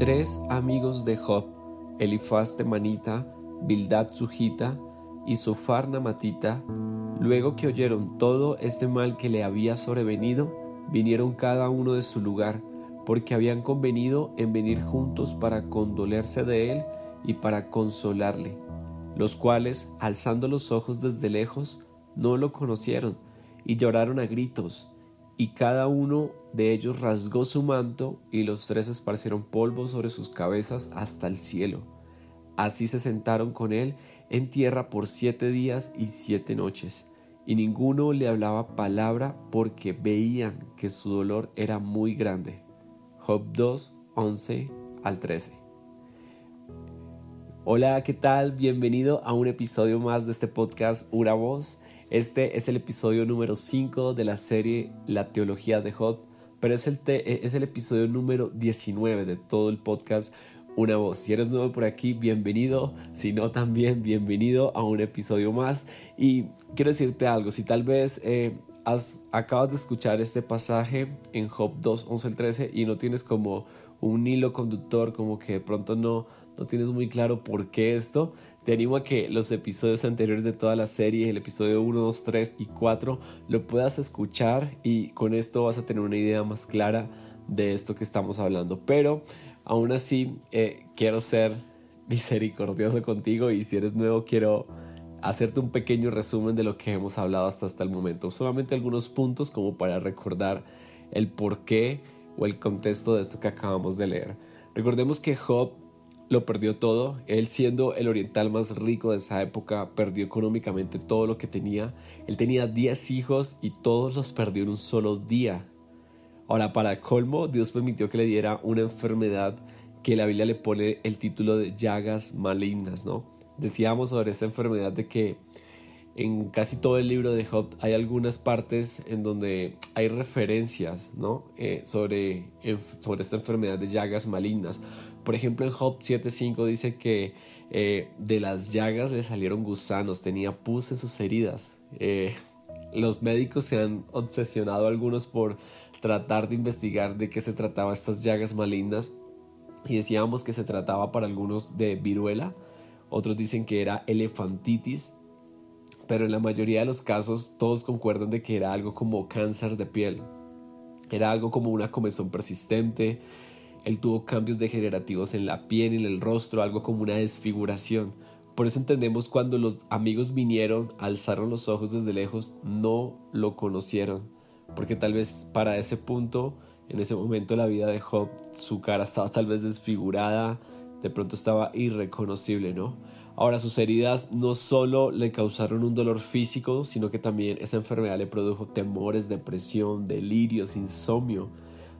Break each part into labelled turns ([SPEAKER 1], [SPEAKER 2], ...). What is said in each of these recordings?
[SPEAKER 1] tres amigos de Job, Elifaz Temanita, Bildad Sujita y Sofar Namatita, luego que oyeron todo este mal que le había sobrevenido, vinieron cada uno de su lugar, porque habían convenido en venir juntos para condolerse de él y para consolarle, los cuales, alzando los ojos desde lejos, no lo conocieron y lloraron a gritos, y cada uno de ellos rasgó su manto y los tres esparcieron polvo sobre sus cabezas hasta el cielo. Así se sentaron con él en tierra por siete días y siete noches, y ninguno le hablaba palabra porque veían que su dolor era muy grande. Job 2, 11 al 13. Hola, ¿qué tal? Bienvenido a un episodio más de este podcast Una Voz. Este es el episodio número 5 de la serie La Teología de Job, pero es el, es el episodio número 19 de todo el podcast Una Voz. Si eres nuevo por aquí, bienvenido. Si no, también bienvenido a un episodio más. Y quiero decirte algo, si tal vez... Eh, Has, acabas de escuchar este pasaje en Job 2, 11 al 13 y no tienes como un hilo conductor, como que de pronto no, no tienes muy claro por qué esto, te animo a que los episodios anteriores de toda la serie, el episodio 1, 2, 3 y 4, lo puedas escuchar y con esto vas a tener una idea más clara de esto que estamos hablando. Pero aún así, eh, quiero ser misericordioso contigo y si eres nuevo, quiero hacerte un pequeño resumen de lo que hemos hablado hasta, hasta el momento. Solamente algunos puntos como para recordar el porqué o el contexto de esto que acabamos de leer. Recordemos que Job lo perdió todo. Él siendo el oriental más rico de esa época, perdió económicamente todo lo que tenía. Él tenía 10 hijos y todos los perdió en un solo día. Ahora, para colmo, Dios permitió que le diera una enfermedad que la Biblia le pone el título de llagas malignas, ¿no? Decíamos sobre esta enfermedad de que en casi todo el libro de Job hay algunas partes en donde hay referencias ¿no? Eh, sobre, sobre esta enfermedad de llagas malignas. Por ejemplo, en Job 7.5 dice que eh, de las llagas le salieron gusanos, tenía pus en sus heridas. Eh, los médicos se han obsesionado algunos por tratar de investigar de qué se trataba estas llagas malignas y decíamos que se trataba para algunos de viruela, otros dicen que era elefantitis, pero en la mayoría de los casos todos concuerdan de que era algo como cáncer de piel. Era algo como una comezón persistente, él tuvo cambios degenerativos en la piel en el rostro, algo como una desfiguración. Por eso entendemos cuando los amigos vinieron, alzaron los ojos desde lejos, no lo conocieron. Porque tal vez para ese punto, en ese momento de la vida de Job, su cara estaba tal vez desfigurada, de pronto estaba irreconocible, ¿no? Ahora sus heridas no solo le causaron un dolor físico, sino que también esa enfermedad le produjo temores, depresión, delirios, insomnio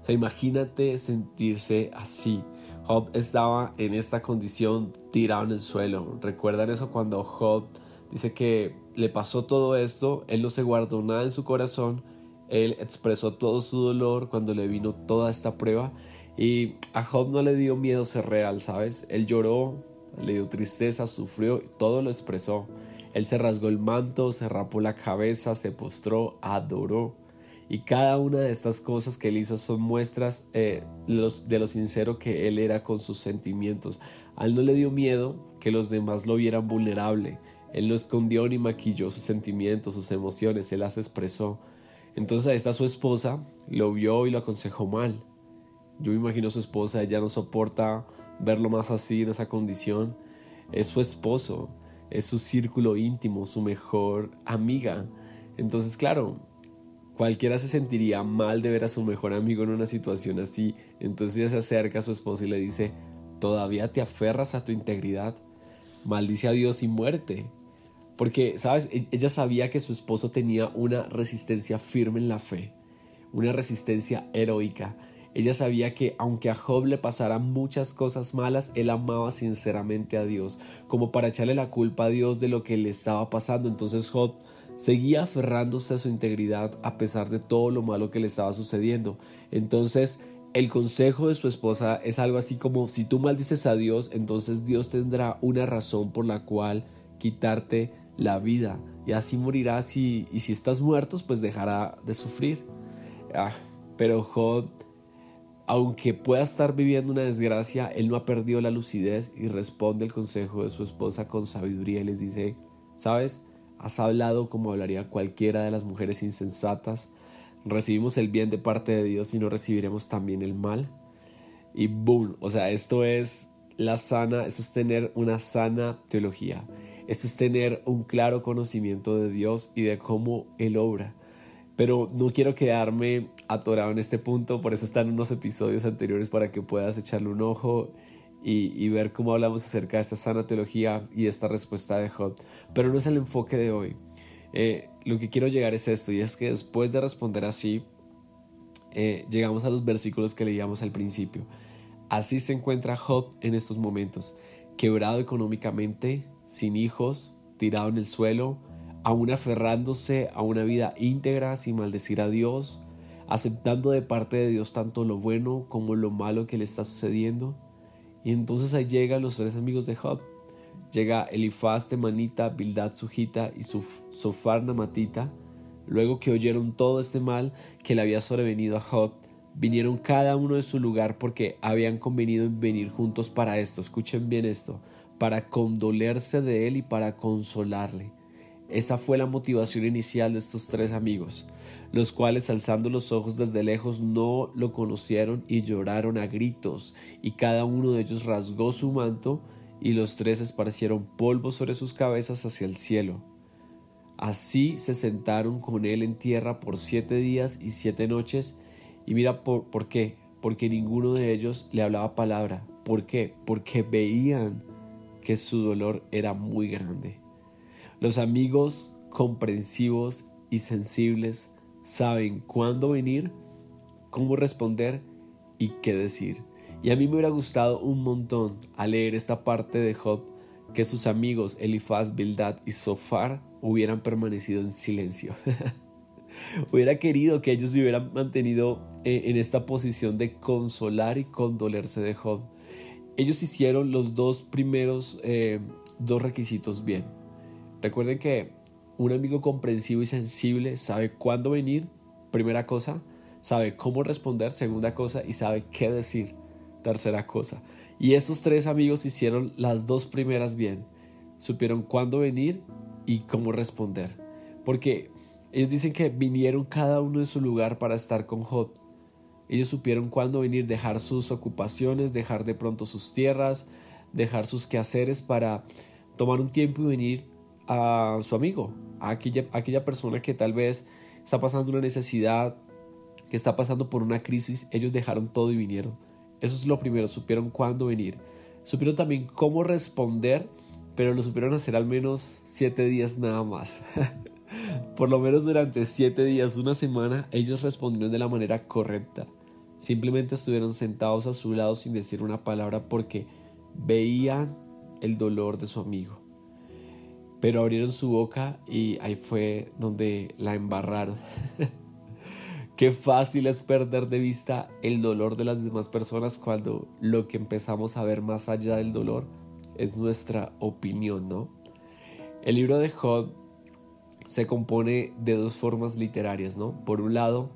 [SPEAKER 1] o sea, imagínate sentirse así. Job estaba en esta condición tirado en el suelo. ¿Recuerdan eso cuando Job dice que le pasó todo esto? Él no se guardó nada en su corazón. Él expresó todo su dolor cuando le vino toda esta prueba. Y a Job no le dio miedo ser real, ¿sabes? Él lloró, le dio tristeza, sufrió, todo lo expresó. Él se rasgó el manto, se rapó la cabeza, se postró, adoró. Y cada una de estas cosas que él hizo son muestras eh, de lo sincero que él era con sus sentimientos. A él no le dio miedo que los demás lo vieran vulnerable. Él no escondió ni maquilló sus sentimientos, sus emociones, él las expresó. Entonces ahí está su esposa, lo vio y lo aconsejó mal. Yo me imagino a su esposa, ella no soporta verlo más así en esa condición. Es su esposo, es su círculo íntimo, su mejor amiga. Entonces, claro, Cualquiera se sentiría mal de ver a su mejor amigo en una situación así, entonces se acerca a su esposa y le dice, ¿todavía te aferras a tu integridad? Maldice a Dios y muerte. Porque, ¿sabes? E-, ella sabía que su esposo tenía una resistencia firme en la fe, una resistencia heroica. Ella sabía que aunque a Job le pasaran muchas cosas malas, él amaba sinceramente a Dios, como para echarle la culpa a Dios de lo que le estaba pasando. Entonces Job seguía aferrándose a su integridad a pesar de todo lo malo que le estaba sucediendo. Entonces, el consejo de su esposa es algo así como, si tú maldices a Dios, entonces Dios tendrá una razón por la cual quitarte la vida y así morirás y, si estás muerto, pues dejará de sufrir. Ah, pero Job aunque pueda estar viviendo una desgracia, él no ha perdido la lucidez y responde el consejo de su esposa con sabiduría y les dice, ¿sabes? Has hablado como hablaría cualquiera de las mujeres insensatas. Recibimos el bien de parte de Dios y no recibiremos también el mal. Y boom, o sea, esto es la sana, eso es tener una sana teología. Esto es tener un claro conocimiento de Dios y de cómo Él obra. Pero no quiero quedarme atorado en este punto, por eso están unos episodios anteriores para que puedas echarle un ojo y, ver cómo hablamos acerca de esta sana teología y esta respuesta de Job. Pero no es el enfoque de hoy. Eh, lo que quiero llegar es esto, y es que después de responder así, eh, llegamos a los versículos que leíamos al principio. Así se encuentra Job en estos momentos, quebrado económicamente, sin hijos, tirado en el suelo, aún aferrándose a una vida íntegra sin maldecir a Dios, aceptando de parte de Dios tanto lo bueno como lo malo que le está sucediendo. Y entonces ahí llegan los tres amigos de Job. Llega Elifaz, Temanita, Bildad, Sujita y Sofar, Namatita. Luego que oyeron todo este mal que le había sobrevenido a Job, vinieron cada uno de su lugar porque habían convenido en venir juntos para esto. Escuchen bien esto, para condolerse de él y para consolarle. Esa fue la motivación inicial de estos tres amigos, los cuales alzando los ojos desde lejos no lo conocieron y lloraron a gritos, y cada uno de ellos rasgó su manto, y los tres esparcieron polvo sobre sus cabezas hacia el cielo. Así se sentaron con él en tierra por siete días y siete noches, y mira por, por qué, porque ninguno de ellos le hablaba palabra. ¿Por qué? Porque veían que su dolor era muy grande. Los amigos comprensivos y sensibles saben cuándo venir, cómo responder y qué decir. Y a mí me hubiera gustado un montón al leer esta parte de Job que sus amigos Elifaz, Bildad y Sofar hubieran permanecido en silencio. hubiera querido que ellos hubieran mantenido eh, en esta posición de consolar y condolerse de Job. Ellos hicieron los dos primeros eh, dos requisitos bien. Recuerden que un amigo comprensivo y sensible sabe cuándo venir, primera cosa, sabe cómo responder, segunda cosa, y sabe qué decir, tercera cosa. Y estos tres amigos hicieron las dos primeras bien. Supieron cuándo venir y cómo responder. Porque ellos dicen que vinieron cada uno de su lugar para estar con Job. Ellos supieron cuándo venir, dejar sus ocupaciones, dejar de pronto sus tierras, dejar sus quehaceres para tomar un tiempo y venir a su amigo, aquella, aquella persona que tal vez está pasando una necesidad, que está pasando por una crisis, ellos dejaron todo y vinieron. Eso es lo primero, supieron cuándo venir. Supieron también cómo responder, pero lo supieron hacer al menos siete días nada más. por lo menos durante siete días, una semana, ellos respondieron de la manera correcta. Simplemente estuvieron sentados a su lado sin decir una palabra porque veían el dolor de su amigo pero abrieron su boca y ahí fue donde la embarraron. Qué fácil es perder de vista el dolor de las demás personas cuando lo que empezamos a ver más allá del dolor es nuestra opinión, ¿no? El libro de Job se compone de dos formas literarias, ¿no? Por un lado,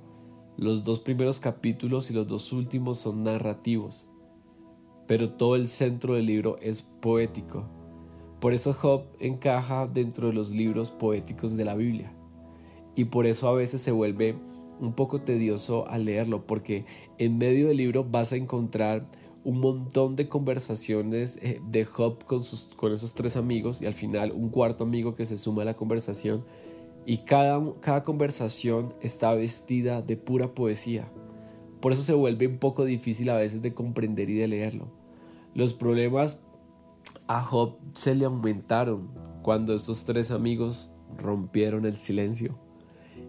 [SPEAKER 1] los dos primeros capítulos y los dos últimos son narrativos, pero todo el centro del libro es poético. Por eso Job encaja dentro de los libros poéticos de la Biblia. Y por eso a veces se vuelve un poco tedioso al leerlo, porque en medio del libro vas a encontrar un montón de conversaciones eh, de Job con, sus, con esos tres amigos y al final un cuarto amigo que se suma a la conversación y cada, cada conversación está vestida de pura poesía. Por eso se vuelve un poco difícil a veces de comprender y de leerlo. Los problemas a Job se le aumentaron cuando estos tres amigos rompieron el silencio.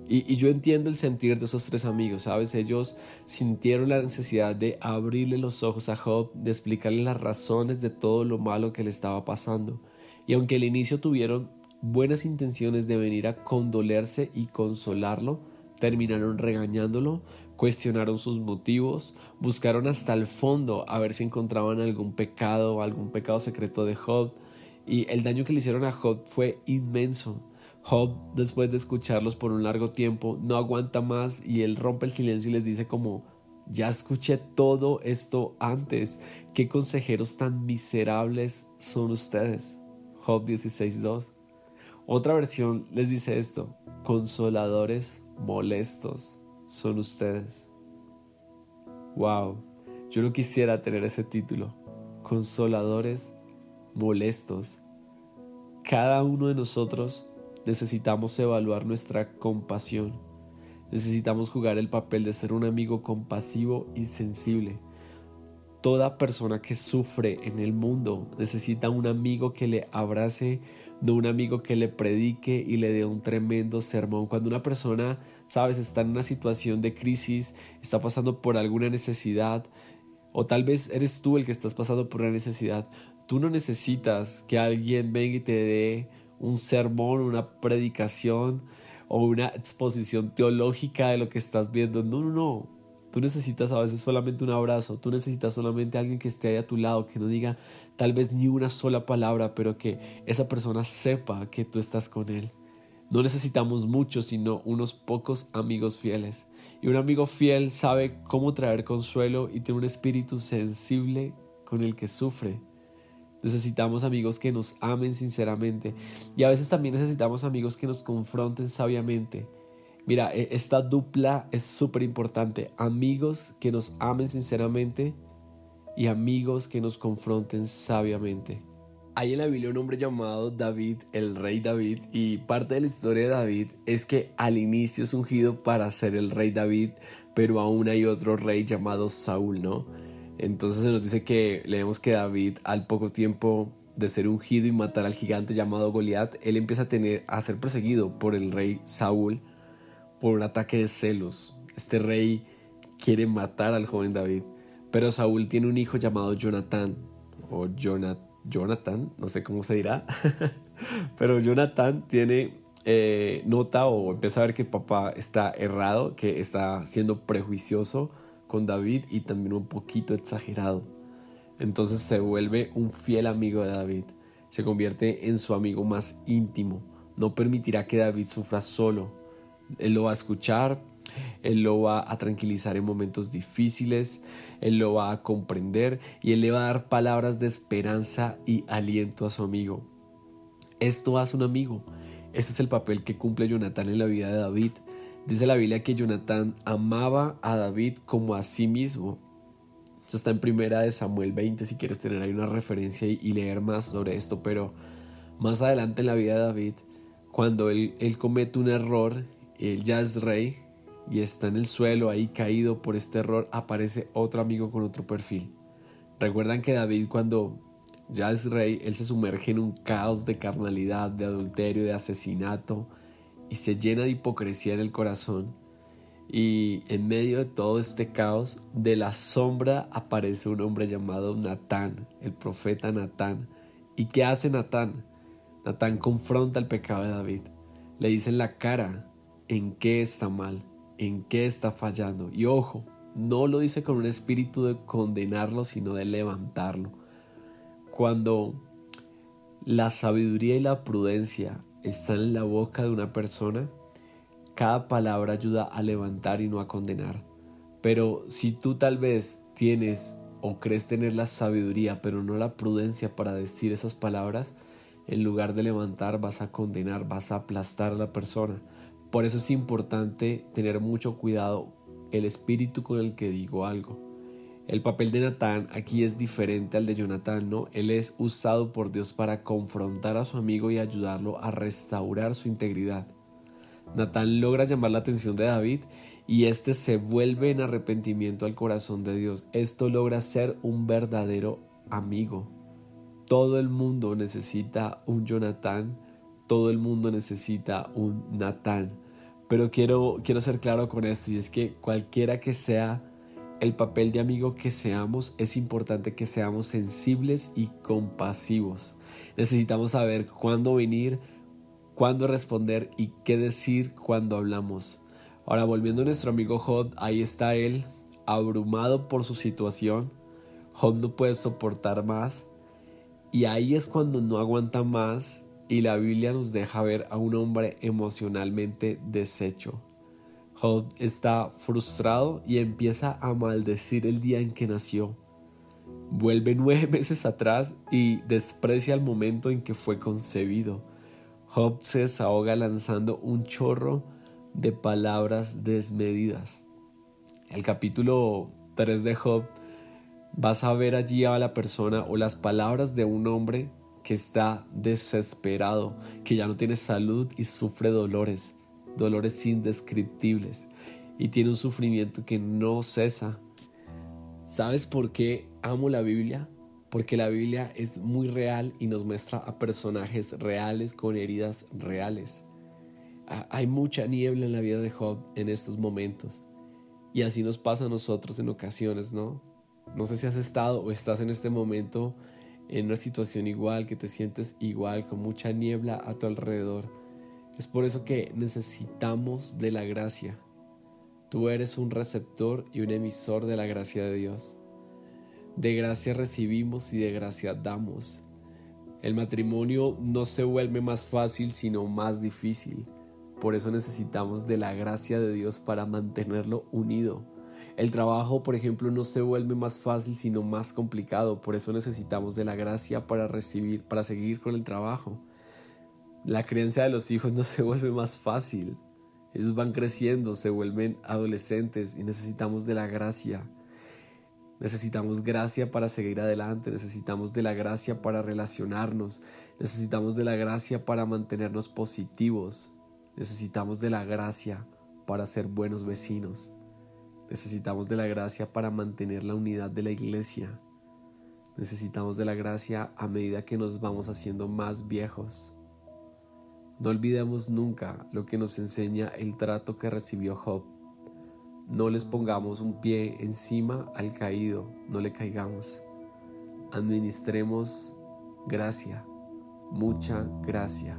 [SPEAKER 1] Y, yo entiendo el sentir de esos tres amigos, ¿sabes? Ellos sintieron la necesidad de abrirle los ojos a Job, de explicarle las razones de todo lo malo que le estaba pasando. Y aunque al inicio tuvieron buenas intenciones de venir a condolerse y consolarlo, terminaron regañándolo, cuestionaron sus motivos, buscaron hasta el fondo a ver si encontraban algún pecado, algún pecado secreto de Job, y el daño que le hicieron a Job fue inmenso. Job, después de escucharlos por un largo tiempo, no aguanta más y él rompe el silencio y les dice como, Ya escuché todo esto antes. ¿Qué consejeros tan miserables son ustedes? Job 16.2. Otra versión les dice esto. Consoladores molestos son ustedes. Wow, yo no quisiera tener ese título. Consoladores molestos. Cada uno de nosotros necesitamos evaluar nuestra compasión. Necesitamos jugar el papel de ser un amigo compasivo y sensible. Toda persona que sufre en el mundo necesita un amigo que le abrace, no un amigo que le predique y le dé un tremendo sermón. Cuando una persona, sabes, está en una situación de crisis, está pasando por alguna necesidad, o tal vez eres tú el que estás pasando por una necesidad, tú no necesitas que alguien venga y te dé un sermón, una predicación o una exposición teológica de lo que estás viendo. No, no, no. Tú necesitas a veces solamente un abrazo, tú necesitas solamente alguien que esté ahí a tu lado, que no diga tal vez ni una sola palabra, pero que esa persona sepa que tú estás con él. No necesitamos muchos, sino unos pocos amigos fieles. Y un amigo fiel sabe cómo traer consuelo y tiene un espíritu sensible con el que sufre. Necesitamos amigos que nos amen sinceramente y a veces también necesitamos amigos que nos confronten sabiamente. Mira, e, esta dupla es súper importante. Amigos que nos amen sinceramente y amigos que nos confronten sabiamente. Hay en la Biblia un hombre llamado David, el rey David, y parte de la historia de David es que al inicio es ungido para ser el rey David, pero aún hay otro rey llamado Saúl, ¿no? Entonces se nos dice que leemos que David al poco tiempo de ser ungido y matar al gigante llamado Goliat, él empieza a tener a ser perseguido por el rey Saúl por un ataque de celos. Este rey quiere matar al joven David, pero Saúl tiene un hijo llamado Jonathan o Jonathan, no sé cómo se dirá, pero Jonathan tiene eh, nota o empieza a ver que papá está errado, que está siendo prejuicioso con David y también un poquito exagerado. Entonces se vuelve un fiel amigo de David, se convierte en su amigo más íntimo, no permitirá que David sufra solo, él lo va a escuchar, él lo va a tranquilizar en momentos difíciles, él lo va a comprender y él le va a dar palabras de esperanza y aliento a su amigo. Esto hace un amigo. Este es el papel que cumple Jonathan en la vida de David. Dice la Biblia que Jonathan amaba a David como a sí mismo. Esto está en primera de Samuel 20 si quieres tener ahí una referencia y, leer más sobre esto, pero más adelante en la vida de David, cuando él, él comete un error, él ya es rey y está en el suelo ahí caído por este error, aparece otro amigo con otro perfil. Recuerdan que David cuando ya es rey, él se sumerge en un caos de carnalidad, de adulterio, de asesinato, y se llena de hipocresía en el corazón. Y en medio de todo este caos, de la sombra aparece un hombre llamado Natán, el profeta Natán. ¿Y qué hace Natán? Natán confronta el pecado de David. Le dice en la cara en qué está mal, en qué está fallando. Y ojo, no lo dice con un espíritu de condenarlo, sino de levantarlo. Cuando la sabiduría y la prudencia están en la boca de una persona, cada palabra ayuda a levantar y no a condenar. Pero si tú tal vez tienes o crees tener la sabiduría, pero no la prudencia para decir esas palabras, en lugar de levantar vas a condenar, vas a aplastar a la persona. Por eso es importante tener mucho cuidado el espíritu con el que digo algo. El papel de Natán aquí es diferente al de Jonathan, ¿no? Él es usado por Dios para confrontar a su amigo y ayudarlo a restaurar su integridad. Natán logra llamar la atención de David y éste se vuelve en arrepentimiento al corazón de Dios. Esto logra ser un verdadero amigo. Todo el mundo necesita un Jonathan, todo el mundo necesita un Natán. Pero quiero, quiero ser claro con esto y es que cualquiera que sea el papel de amigo que seamos, es importante que seamos sensibles y compasivos. Necesitamos saber cuándo venir, cuándo responder y qué decir cuando hablamos. Ahora, volviendo a nuestro amigo Job, ahí está él, abrumado por su situación. Job no puede soportar más. Y ahí es cuando no aguanta más y la Biblia nos deja ver a un hombre emocionalmente deshecho. Job está frustrado y empieza a maldecir el día en que nació. Vuelve nueve meses atrás y desprecia el momento en que fue concebido. Job se desahoga lanzando un chorro de palabras desmedidas. El capítulo 3 de Job vas a ver allí a la persona o las palabras de un hombre que está desesperado, que ya no tiene salud y sufre dolores, dolores indescriptibles y tiene un sufrimiento que no cesa. ¿Sabes por qué amo la Biblia? Porque la Biblia es muy real y nos muestra a personajes reales con heridas reales. Hay mucha niebla en la vida de Job en estos momentos. Y así nos pasa a nosotros en ocasiones, ¿no? No sé si has estado o estás en este momento en una situación igual, que te sientes igual, con mucha niebla a tu alrededor. Es por eso que necesitamos de la gracia. Tú eres un receptor y un emisor de la gracia de Dios. De gracia recibimos y de gracia damos. El matrimonio no se vuelve más fácil, sino más difícil. Por eso necesitamos de la gracia de Dios para mantenerlo unido. El trabajo, por ejemplo, no se vuelve más fácil, sino más complicado. Por eso necesitamos de la gracia para recibir, para seguir con el trabajo. La creencia de los hijos no se vuelve más fácil. Ellos van creciendo, se vuelven adolescentes y necesitamos de la gracia Necesitamos gracia para seguir adelante, necesitamos de la gracia para relacionarnos, necesitamos de la gracia para mantenernos positivos, necesitamos de la gracia para ser buenos vecinos, necesitamos de la gracia para mantener la unidad de la iglesia, necesitamos de la gracia a medida que nos vamos haciendo más viejos. No olvidemos nunca lo que nos enseña el trato que recibió Job no les pongamos un pie encima al caído, no le caigamos. Administremos gracia, mucha gracia.